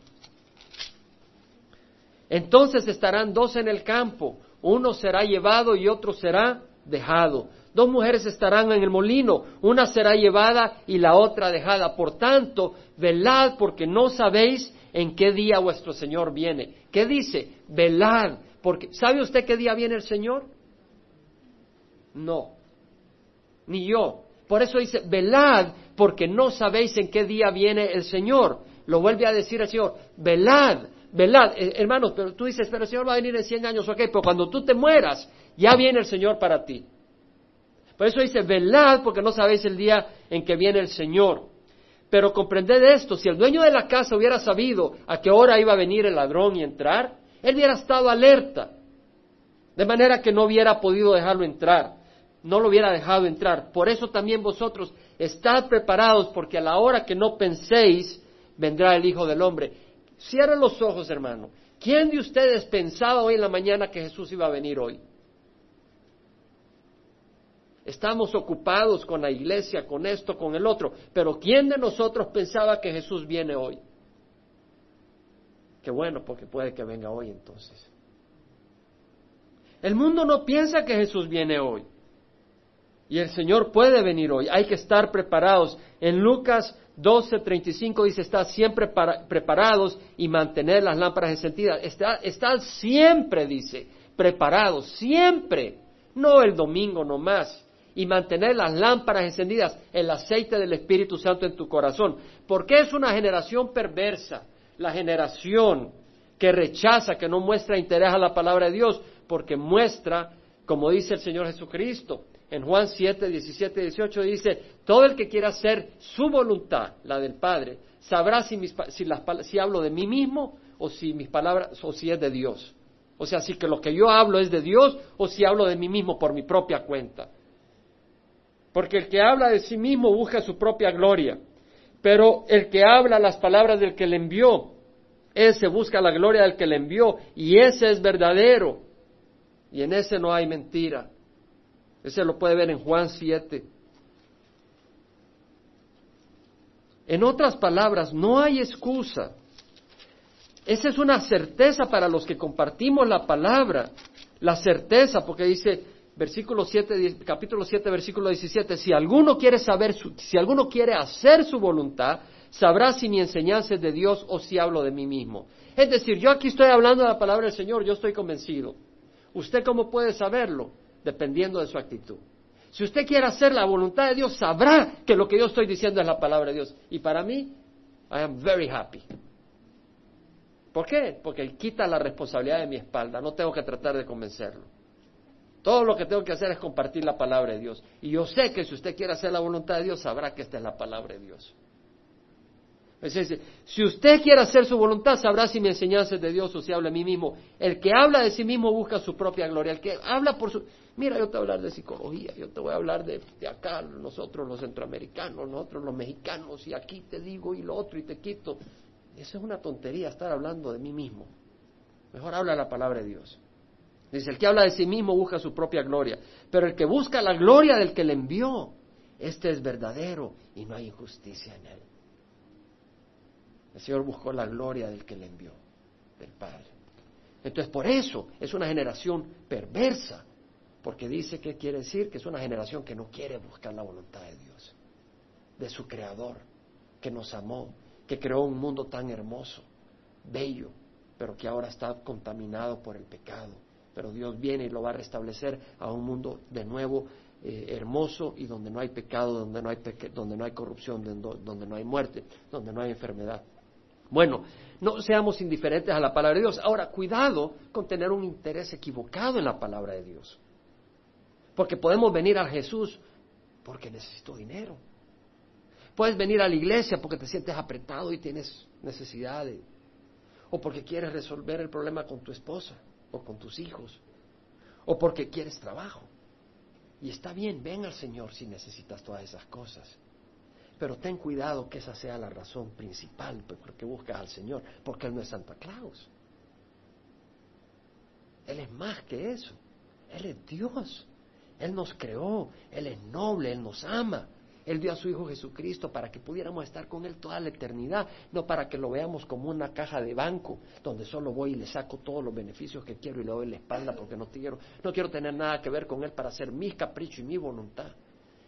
Entonces estarán dos en el campo, uno será llevado y otro será dejado. Dos mujeres estarán en el molino, una será llevada y la otra dejada. Por tanto, velad porque no sabéis en qué día vuestro Señor viene. ¿Qué dice? Velad, porque ¿sabe usted qué día viene el Señor? No, ni yo. Por eso dice, velad, porque no sabéis en qué día viene el Señor. Lo vuelve a decir el Señor, velad, velad. Eh, hermanos, pero tú dices, pero el Señor va a venir en cien años, ok, pero cuando tú te mueras, ya viene el Señor para ti. Por eso dice, velad, porque no sabéis el día en que viene el Señor. Pero comprended esto, si el dueño de la casa hubiera sabido a qué hora iba a venir el ladrón y entrar, él hubiera estado alerta, de manera que no hubiera podido dejarlo entrar, no lo hubiera dejado entrar. Por eso también vosotros estad preparados, porque a la hora que no penséis, vendrá el Hijo del Hombre. Cierren los ojos, hermano. ¿Quién de ustedes pensaba hoy en la mañana que Jesús iba a venir hoy? Estamos ocupados con la iglesia, con esto, con el otro. Pero ¿quién de nosotros pensaba que Jesús viene hoy? Qué bueno, porque puede que venga hoy entonces. El mundo no piensa que Jesús viene hoy. Y el Señor puede venir hoy. Hay que estar preparados. En Lucas 12:35 dice, está siempre preparados y mantener las lámparas encendidas. Están siempre, dice, preparados, siempre. No el domingo nomás y mantener las lámparas encendidas, el aceite del Espíritu Santo en tu corazón. Porque es una generación perversa, la generación que rechaza, que no muestra interés a la palabra de Dios, porque muestra, como dice el Señor Jesucristo, en Juan 7, 17 y 18 dice, todo el que quiera hacer su voluntad, la del Padre, sabrá si, si hablo de mí mismo o si mis palabras o si es de Dios. O sea, si que lo que yo hablo es de Dios o si hablo de mí mismo por mi propia cuenta. Porque el que habla de sí mismo busca su propia gloria, pero el que habla las palabras del que le envió, ese busca la gloria del que le envió, y ese es verdadero, y en ese no hay mentira. Ese lo puede ver en Juan 7. En otras palabras, no hay excusa. Esa es una certeza para los que compartimos la palabra. La certeza, porque dice, versículo 7, capítulo 7, versículo 17, si alguno quiere saber, si alguno quiere hacer su voluntad, sabrá si mi enseñanza es de Dios o si hablo de mí mismo. Es decir, yo aquí estoy hablando de la palabra del Señor, yo estoy convencido. ¿Usted cómo puede saberlo? Dependiendo de su actitud. Si usted quiere hacer la voluntad de Dios, sabrá que lo que yo estoy diciendo es la palabra de Dios. Y para mí, I am very happy. ¿Por qué? Porque quita la responsabilidad de mi espalda, no tengo que tratar de convencerlo. Todo lo que tengo que hacer es compartir la palabra de Dios. Y yo sé que si usted quiere hacer la voluntad de Dios, sabrá que esta es la palabra de Dios. si usted quiere hacer su voluntad, sabrá si mi enseñanza es de Dios o si habla de mí mismo. El que habla de sí mismo busca su propia gloria. El que habla por su... Mira, yo te voy a hablar de psicología, yo te voy a hablar de, acá, nosotros los centroamericanos, nosotros los mexicanos, y aquí te digo y lo otro y te quito. Eso es una tontería estar hablando de mí mismo. Mejor habla la palabra de Dios. Dice, el que habla de sí mismo busca su propia gloria, pero el que busca la gloria del que le envió, este es verdadero y no hay injusticia en él. El Señor buscó la gloria del que le envió, del Padre. Entonces, por eso es una generación perversa, porque dice que quiere decir que es una generación que no quiere buscar la voluntad de Dios, de su Creador, que nos amó, que creó un mundo tan hermoso, bello, pero que ahora está contaminado por el pecado pero Dios viene y lo va a restablecer a un mundo de nuevo eh, hermoso y donde no hay pecado, donde no hay, donde no hay corrupción, donde, donde no hay muerte, donde no hay enfermedad. Bueno, no seamos indiferentes a la palabra de Dios. Ahora, cuidado con tener un interés equivocado en la palabra de Dios. Porque podemos venir a Jesús porque necesito dinero. Puedes venir a la iglesia porque te sientes apretado y tienes necesidades. O porque quieres resolver el problema con tu esposa o con tus hijos, o porque quieres trabajo. Y está bien, ven al Señor si necesitas todas esas cosas. Pero ten cuidado que esa sea la razón principal por qué buscas al Señor, porque Él no es Santa Claus. Él es más que eso. Él es Dios. Él nos creó, Él es noble, Él nos ama. Él dio a su Hijo Jesucristo para que pudiéramos estar con Él toda la eternidad, no para que lo veamos como una caja de banco donde solo voy y le saco todos los beneficios que quiero y le doy la espalda porque no quiero, no quiero tener nada que ver con Él para hacer mi capricho y mi voluntad.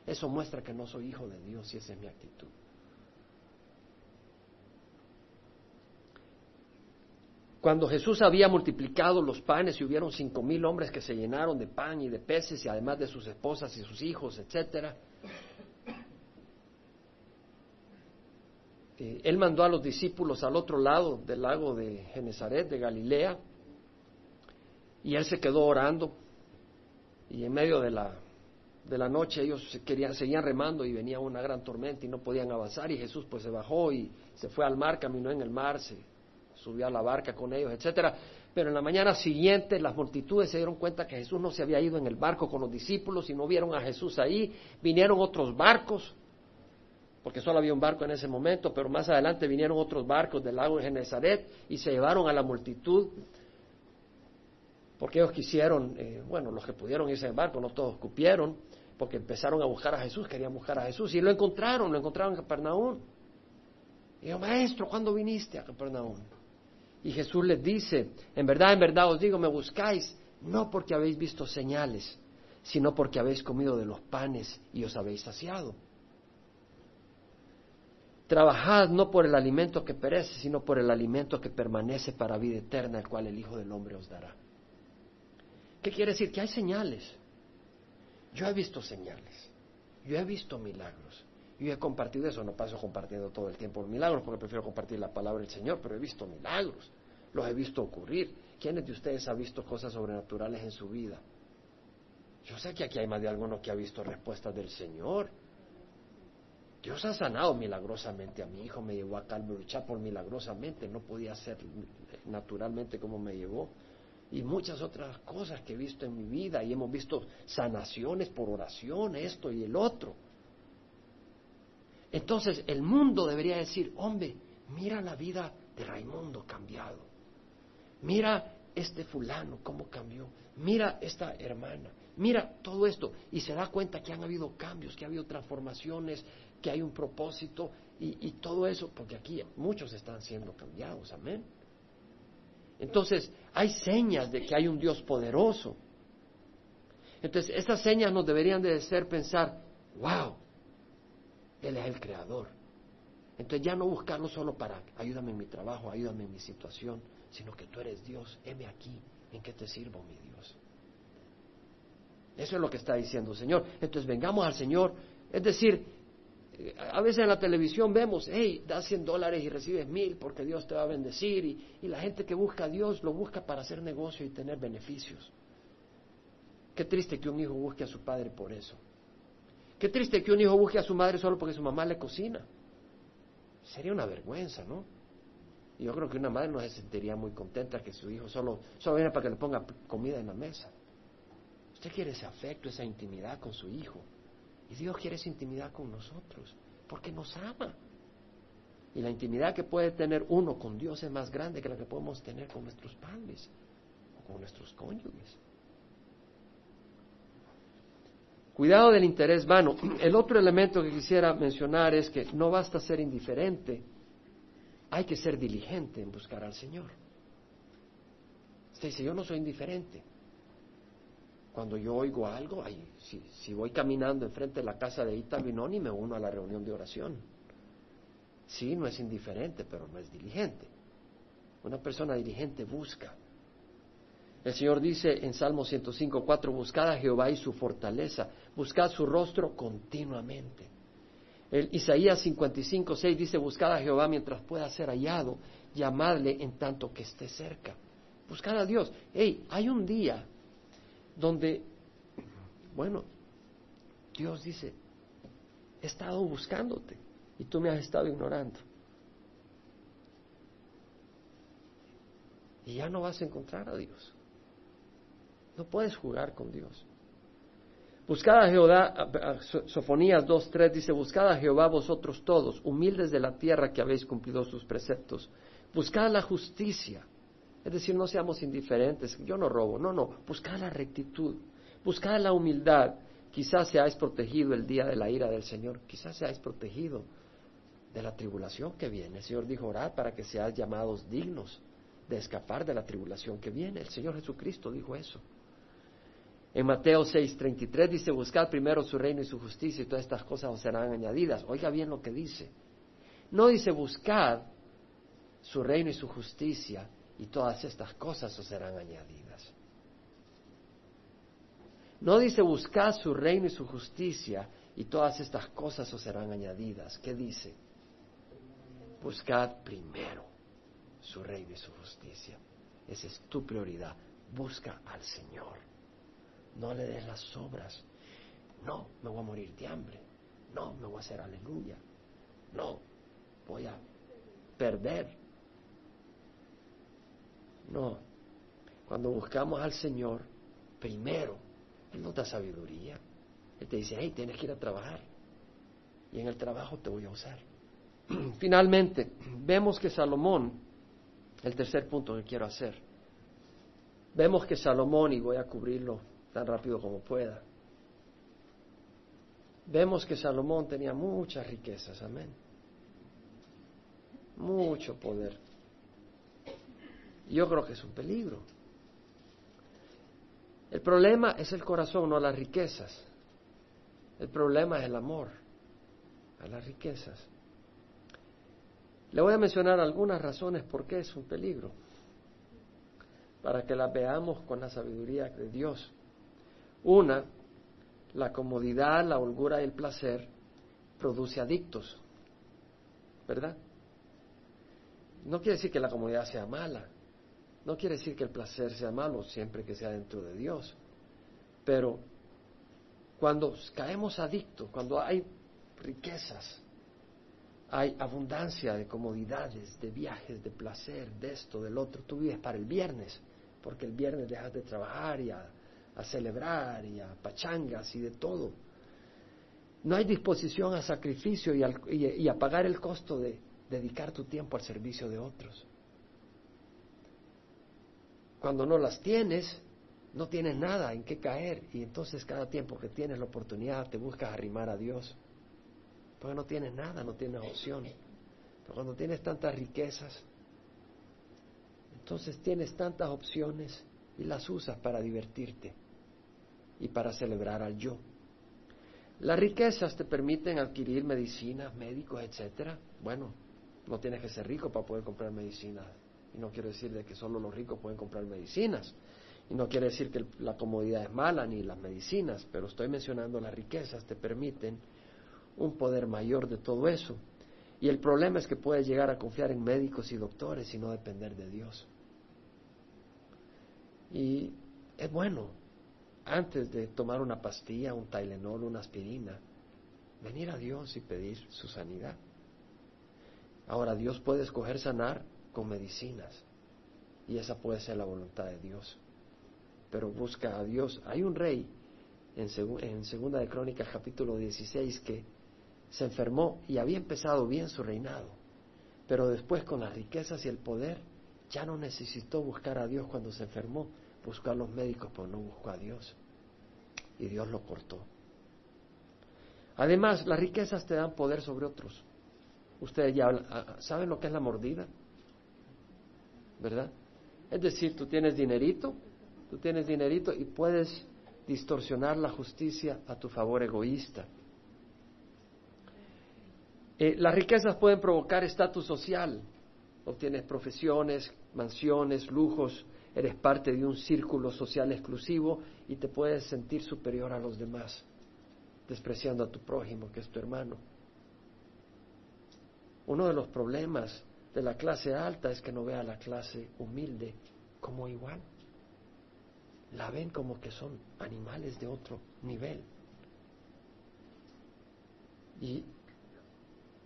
Eso muestra que no soy hijo de Dios y esa es mi actitud. Cuando Jesús había multiplicado los panes y hubieron cinco mil hombres que se llenaron de pan y de peces y además de sus esposas y sus hijos, etcétera, Eh, él mandó a los discípulos al otro lado del lago de Genezaret, de Galilea, y él se quedó orando, y en medio de la, de la noche ellos querían, seguían remando y venía una gran tormenta y no podían avanzar, y Jesús pues se bajó y se fue al mar, caminó en el mar, se subió a la barca con ellos, etcétera. Pero en la mañana siguiente las multitudes se dieron cuenta que Jesús no se había ido en el barco con los discípulos y no vieron a Jesús ahí. Vinieron otros barcos porque solo había un barco en ese momento, pero más adelante vinieron otros barcos del lago de Genezaret y se llevaron a la multitud, porque ellos quisieron, eh, bueno, los que pudieron irse en barco, no todos cupieron, porque empezaron a buscar a Jesús, querían buscar a Jesús, y lo encontraron, lo encontraron en Capernaum. Y yo, maestro, ¿cuándo viniste a Capernaum? Y Jesús les dice, en verdad, en verdad os digo, me buscáis, no porque habéis visto señales, sino porque habéis comido de los panes y os habéis saciado. Trabajad no por el alimento que perece, sino por el alimento que permanece para vida eterna, el cual el Hijo del Hombre os dará. ¿Qué quiere decir? Que hay señales. Yo he visto señales. Yo he visto milagros. Yo he compartido eso. No paso compartiendo todo el tiempo milagros porque prefiero compartir la palabra del Señor, pero he visto milagros. Los he visto ocurrir. ¿Quiénes de ustedes ha visto cosas sobrenaturales en su vida? Yo sé que aquí hay más de alguno que ha visto respuestas del Señor. Dios ha sanado milagrosamente a mi hijo, me llevó a Calvary por milagrosamente, no podía ser naturalmente como me llevó. Y muchas otras cosas que he visto en mi vida y hemos visto sanaciones por oración, esto y el otro. Entonces el mundo debería decir, hombre, mira la vida de Raimundo cambiado. Mira este fulano cómo cambió. Mira esta hermana. Mira todo esto. Y se da cuenta que han habido cambios, que ha habido transformaciones que hay un propósito y, todo eso, porque aquí muchos están siendo cambiados, amén. Entonces, hay señas de que hay un Dios poderoso. Entonces, esas señas nos deberían de hacer pensar, wow, Él es el creador. Entonces ya no buscarlo solo para ayúdame en mi trabajo, ayúdame en mi situación, sino que tú eres Dios, heme aquí, ¿en qué te sirvo, mi Dios? Eso es lo que está diciendo el Señor. Entonces vengamos al Señor, es decir, a veces en la televisión vemos, hey, da 100 dólares y recibes mil porque Dios te va a bendecir. Y, la gente que busca a Dios lo busca para hacer negocio y tener beneficios. Qué triste que un hijo busque a su padre por eso. Qué triste que un hijo busque a su madre solo porque su mamá le cocina. Sería una vergüenza, ¿no? Yo creo que una madre no se sentiría muy contenta que su hijo solo, solo viene para que le ponga comida en la mesa. Usted quiere ese afecto, esa intimidad con su hijo. Y Dios quiere esa intimidad con nosotros, porque nos ama. Y la intimidad que puede tener uno con Dios es más grande que la que podemos tener con nuestros padres o con nuestros cónyuges. Cuidado del interés vano. El otro elemento que quisiera mencionar es que no basta ser indiferente, hay que ser diligente en buscar al Señor. Usted dice, yo no soy indiferente. Cuando yo oigo algo, ay, si, voy caminando enfrente de la casa de Ita Binoni, me uno a la reunión de oración. Sí, no es indiferente, pero no es diligente. Una persona diligente busca. El Señor dice en Salmo 105, 4, buscad a Jehová y su fortaleza, buscad su rostro continuamente. El Isaías 55, 6 dice, buscad a Jehová mientras pueda ser hallado, llamadle en tanto que esté cerca. Buscad a Dios. Hey, hay un día donde, bueno, Dios dice, he estado buscándote y tú me has estado ignorando. Y ya no vas a encontrar a Dios. No puedes jugar con Dios. Buscad a Jehová, Sofonías 2.3 dice, buscad a Jehová vosotros todos, humildes de la tierra que habéis cumplido sus preceptos. Buscad la justicia es decir, no seamos indiferentes. Yo no robo, no, no. Buscar la rectitud. Buscad la humildad. Quizás seáis protegido el día de la ira del Señor. Quizás seáis protegido de la tribulación que viene. El Señor dijo, orad para que seáis llamados dignos de escapar de la tribulación que viene. El Señor Jesucristo dijo eso. En Mateo 6:33 dice, buscad primero su reino y su justicia y todas estas cosas os serán añadidas. Oiga bien lo que dice. No dice buscad su reino y su justicia y todas estas cosas os serán añadidas. No dice buscad su reino y su justicia y todas estas cosas os serán añadidas. ¿Qué dice? Buscad primero su reino y su justicia. Esa es tu prioridad. Busca al Señor. No le des las obras. No, me voy a morir de hambre. No, me voy a hacer aleluya. No, voy a perder. No, cuando buscamos al Señor, primero, Él nos da sabiduría. Él te dice, hey, tienes que ir a trabajar. Y en el trabajo te voy a usar. Finalmente, vemos que Salomón, el tercer punto que quiero hacer, vemos que Salomón, y voy a cubrirlo tan rápido como pueda, vemos que Salomón tenía muchas riquezas, amén. Mucho poder. Yo creo que es un peligro. El problema es el corazón, no las riquezas. El problema es el amor a las riquezas. Le voy a mencionar algunas razones por qué es un peligro, para que las veamos con la sabiduría de Dios. Una, la comodidad, la holgura y el placer produce adictos, ¿verdad? No quiere decir que la comodidad sea mala, no quiere decir que el placer sea malo siempre que sea dentro de Dios, pero cuando caemos adictos, cuando hay riquezas, hay abundancia de comodidades, de viajes, de placer, de esto, del otro. Tú vives para el viernes, porque el viernes dejas de trabajar y a, celebrar y a pachangas y de todo. No hay disposición a sacrificio y, y a pagar el costo de dedicar tu tiempo al servicio de otros. Cuando no las tienes, no tienes nada en qué caer y entonces cada tiempo que tienes la oportunidad te buscas arrimar a Dios. Porque no tienes nada, no tienes opción. Pero cuando tienes tantas riquezas, entonces tienes tantas opciones y las usas para divertirte y para celebrar al yo. Las riquezas te permiten adquirir medicinas, médicos, etcétera. Bueno, no tienes que ser rico para poder comprar medicinas. Y no quiero decir de que solo los ricos pueden comprar medicinas. Y no quiere decir que la comodidad es mala ni las medicinas, pero estoy mencionando las riquezas te permiten un poder mayor de todo eso. Y el problema es que puedes llegar a confiar en médicos y doctores y no depender de Dios. Y es bueno, antes de tomar una pastilla, un Tylenol, una aspirina, venir a Dios y pedir su sanidad. Ahora, Dios puede escoger sanar con medicinas y esa puede ser la voluntad de Dios. Pero busca a Dios. Hay un rey en, en Segunda de Crónicas capítulo 16 que se enfermó y había empezado bien su reinado, pero después con las riquezas y el poder ya no necesitó buscar a Dios cuando se enfermó, buscar a los médicos, pero no buscó a Dios. Y Dios lo cortó. Además, las riquezas te dan poder sobre otros. Ustedes ya ah, saben lo que es la mordida, ¿verdad? Es decir, tú tienes dinerito, tú tienes dinerito y puedes distorsionar la justicia a tu favor egoísta. Eh, las riquezas pueden provocar estatus social. Obtienes profesiones, mansiones, lujos, eres parte de un círculo social exclusivo y te puedes sentir superior a los demás, despreciando a tu prójimo, que es tu hermano. Uno de los problemas de la clase alta es que no ve a la clase humilde como igual. La ven como que son animales de otro nivel. Y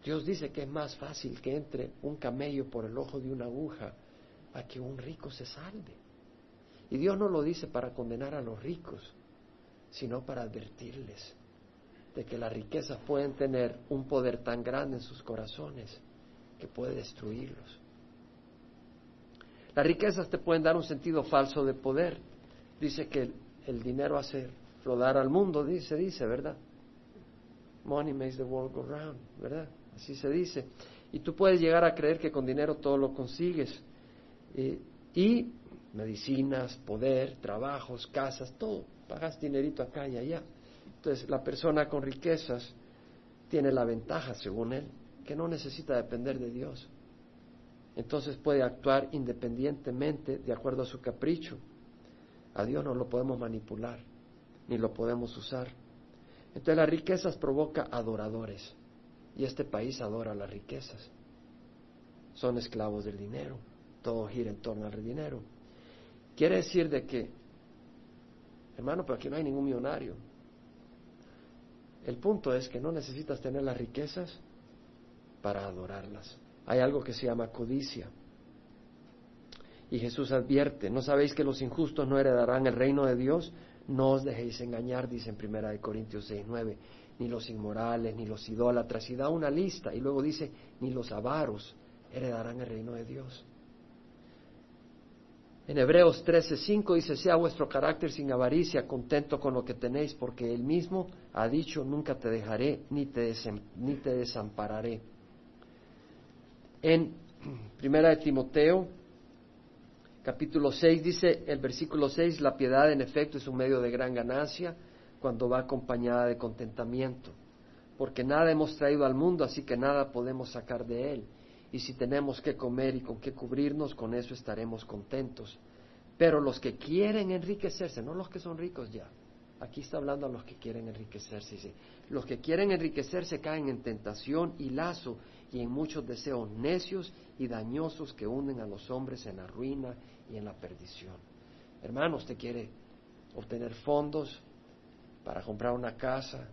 Dios dice que es más fácil que entre un camello por el ojo de una aguja a que un rico se salve. Y Dios no lo dice para condenar a los ricos, sino para advertirles de que las riquezas pueden tener un poder tan grande en sus corazones que puede destruirlos. Las riquezas te pueden dar un sentido falso de poder. Dice que el, dinero hace rodar al mundo, dice, dice, ¿verdad? Money makes the world go round, ¿verdad? Así se dice. Y tú puedes llegar a creer que con dinero todo lo consigues. Eh, y medicinas, poder, trabajos, casas, todo. Pagas dinerito acá y allá. Entonces, la persona con riquezas tiene la ventaja, según él, que no necesita depender de Dios. Entonces puede actuar independientemente de acuerdo a su capricho. A Dios no lo podemos manipular, ni lo podemos usar. Entonces las riquezas provoca adoradores. Y este país adora las riquezas. Son esclavos del dinero. Todo gira en torno al dinero. Quiere decir de que, hermano, pero aquí no hay ningún millonario. El punto es que no necesitas tener las riquezas para adorarlas. Hay algo que se llama codicia. Y Jesús advierte, ¿no sabéis que los injustos no heredarán el reino de Dios? No os dejéis engañar, dice en Primera de Corintios 6, 9, ni los inmorales, ni los idólatras, y da una lista, y luego dice, ni los avaros heredarán el reino de Dios. En Hebreos 13:5 dice, sea vuestro carácter sin avaricia, contento con lo que tenéis, porque él mismo ha dicho, nunca te dejaré ni te, ni te desampararé. En Primera de Timoteo, capítulo 6, dice el versículo 6, la piedad en efecto es un medio de gran ganancia cuando va acompañada de contentamiento, porque nada hemos traído al mundo, así que nada podemos sacar de él y si tenemos que comer y con qué cubrirnos, con eso estaremos contentos. Pero los que quieren enriquecerse, no los que son ricos ya, aquí está hablando a los que quieren enriquecerse, dice, los que quieren enriquecerse caen en tentación y lazo y en muchos deseos necios y dañosos que hunden a los hombres en la ruina y en la perdición. Hermano, usted quiere obtener fondos para comprar una casa,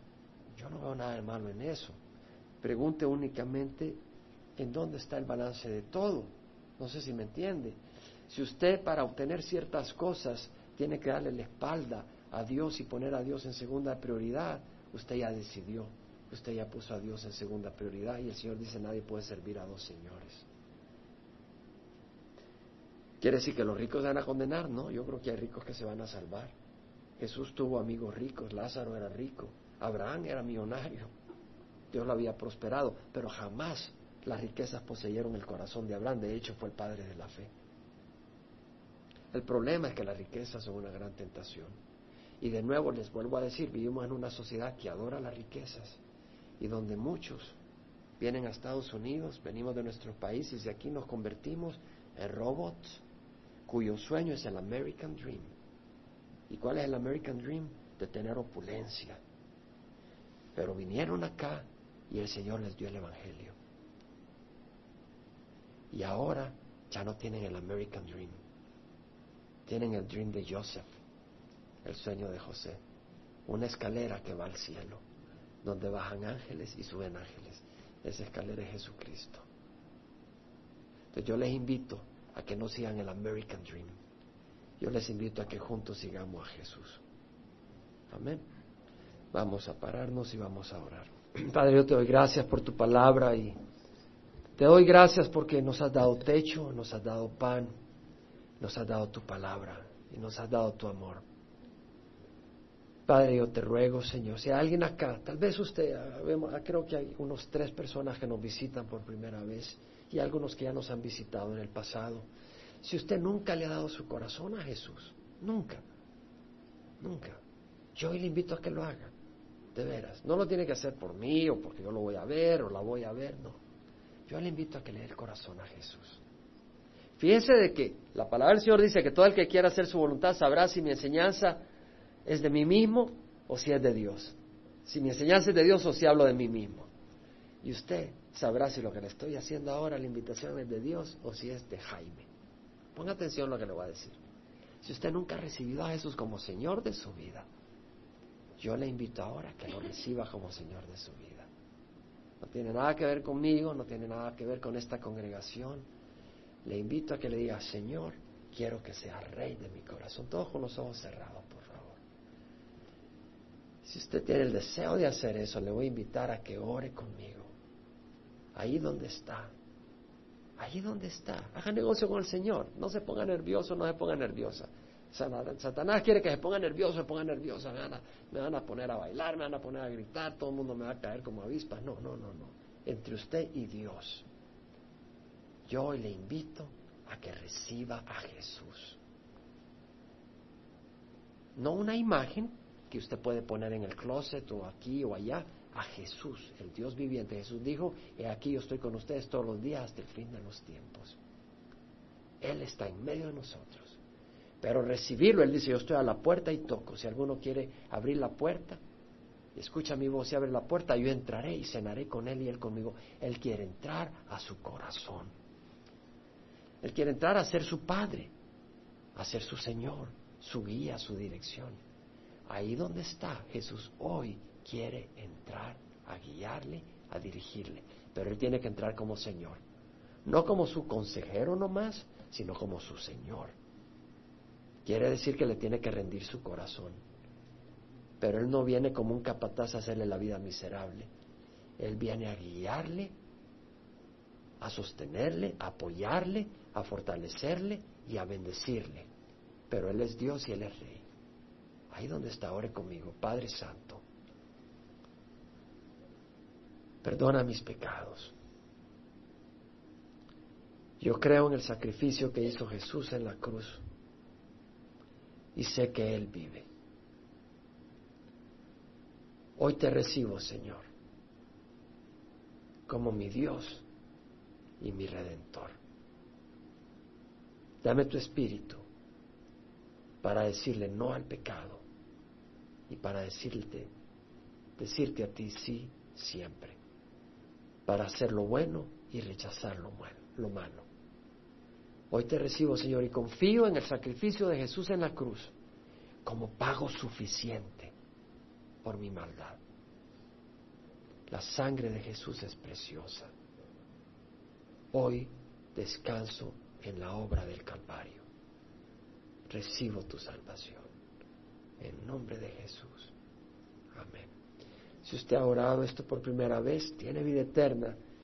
yo no veo nada de malo en eso. Pregunte únicamente en dónde está el balance de todo. No sé si me entiende. Si usted para obtener ciertas cosas tiene que darle la espalda a Dios y poner a Dios en segunda prioridad, usted ya decidió, usted ya puso a Dios en segunda prioridad y el Señor dice nadie puede servir a dos señores. ¿Quiere decir que los ricos van a condenar? No, yo creo que hay ricos que se van a salvar. Jesús tuvo amigos ricos, Lázaro era rico, Abraham era millonario, Dios lo había prosperado, pero jamás las riquezas poseyeron el corazón de Abraham, de hecho fue el padre de la fe. El problema es que las riquezas son una gran tentación. Y de nuevo les vuelvo a decir, vivimos en una sociedad que adora las riquezas y donde muchos vienen a Estados Unidos, venimos de nuestros países y aquí nos convertimos en robots cuyo sueño es el American Dream. ¿Y cuál es el American Dream? De tener opulencia. Pero vinieron acá y el Señor les dio el Evangelio. Y ahora ya no tienen el American Dream. Tienen el Dream de Joseph, el sueño de José. Una escalera que va al cielo, donde bajan ángeles y suben ángeles. Esa escalera es Jesucristo. Entonces yo les invito a que no sigan el American Dream. Yo les invito a que juntos sigamos a Jesús. Amén. Vamos a pararnos y vamos a orar. Padre, yo te doy gracias por tu palabra y te doy gracias porque nos has dado techo, nos has dado pan, nos has dado tu palabra y nos has dado tu amor. Padre, yo te ruego, Señor, si hay alguien acá, tal vez usted, ah, creo que hay unos tres personas que nos visitan por primera vez y algunos que ya nos han visitado en el pasado. Si usted nunca le ha dado su corazón a Jesús, nunca, nunca, yo le invito a que lo haga, de veras. No lo tiene que hacer por mí o porque yo lo voy a ver o la voy a ver, no. Yo le invito a que le dé el corazón a Jesús. Fíjense de que la palabra del Señor dice que todo el que quiera hacer su voluntad sabrá si mi enseñanza es de mí mismo o si es de Dios. Si mi enseñanza es de Dios o si hablo de mí mismo. Y usted sabrá si lo que le estoy haciendo ahora, la invitación es de Dios o si es de Jaime. Ponga atención a lo que le voy a decir. Si usted nunca ha recibido a Jesús como Señor de su vida, yo le invito ahora a que lo reciba como Señor de su vida. No tiene nada que ver conmigo, no tiene nada que ver con esta congregación. Le invito a que le diga, Señor, quiero que sea rey de mi corazón. Todos con los ojos cerrados, por favor. Si usted tiene el deseo de hacer eso, le voy a invitar a que ore conmigo. Ahí donde está. Ahí donde está. Haga negocio con el Señor. No se ponga nervioso, no se ponga nerviosa. Satanás quiere que se ponga nervioso, se ponga nerviosa, me van, a, me van a poner a bailar, me van a poner a gritar, todo el mundo me va a caer como avispas. No, no, no, no. Entre usted y Dios. Yo le invito a que reciba a Jesús. No una imagen que usted puede poner en el closet o aquí o allá, a Jesús, el Dios viviente. Jesús dijo, he aquí yo estoy con ustedes todos los días hasta el fin de los tiempos. Él está en medio de nosotros. Pero recibirlo, Él dice, yo estoy a la puerta y toco. Si alguno quiere abrir la puerta, escucha mi voz y abre la puerta, yo entraré y cenaré con Él y Él conmigo. Él quiere entrar a su corazón. Él quiere entrar a ser su Padre, a ser su Señor, su guía, su dirección. Ahí donde está Jesús hoy quiere entrar a guiarle, a dirigirle, pero Él tiene que entrar como Señor, no como su consejero nomás, sino como su Señor. Quiere decir que le tiene que rendir su corazón, pero Él no viene como un capataz a hacerle la vida miserable, Él viene a guiarle, a sostenerle, a apoyarle, a fortalecerle y a bendecirle, pero Él es Dios y Él es Rey. Ahí donde está, ore conmigo, Padre Santo. Perdona mis pecados. Yo creo en el sacrificio que hizo Jesús en la cruz y sé que Él vive. Hoy te recibo, Señor, como mi Dios y mi Redentor. Dame tu espíritu para decirle no al pecado y para decirte, decirte a ti sí siempre para hacer lo bueno y rechazar lo malo. Lo malo. Hoy te recibo, Señor, y confío en el sacrificio de Jesús en la cruz como pago suficiente por mi maldad. La sangre de Jesús es preciosa. Hoy descanso en la obra del Calvario. Recibo tu salvación. En nombre de Jesús. Amén. Si usted ha orado esto por primera vez, tiene vida eterna,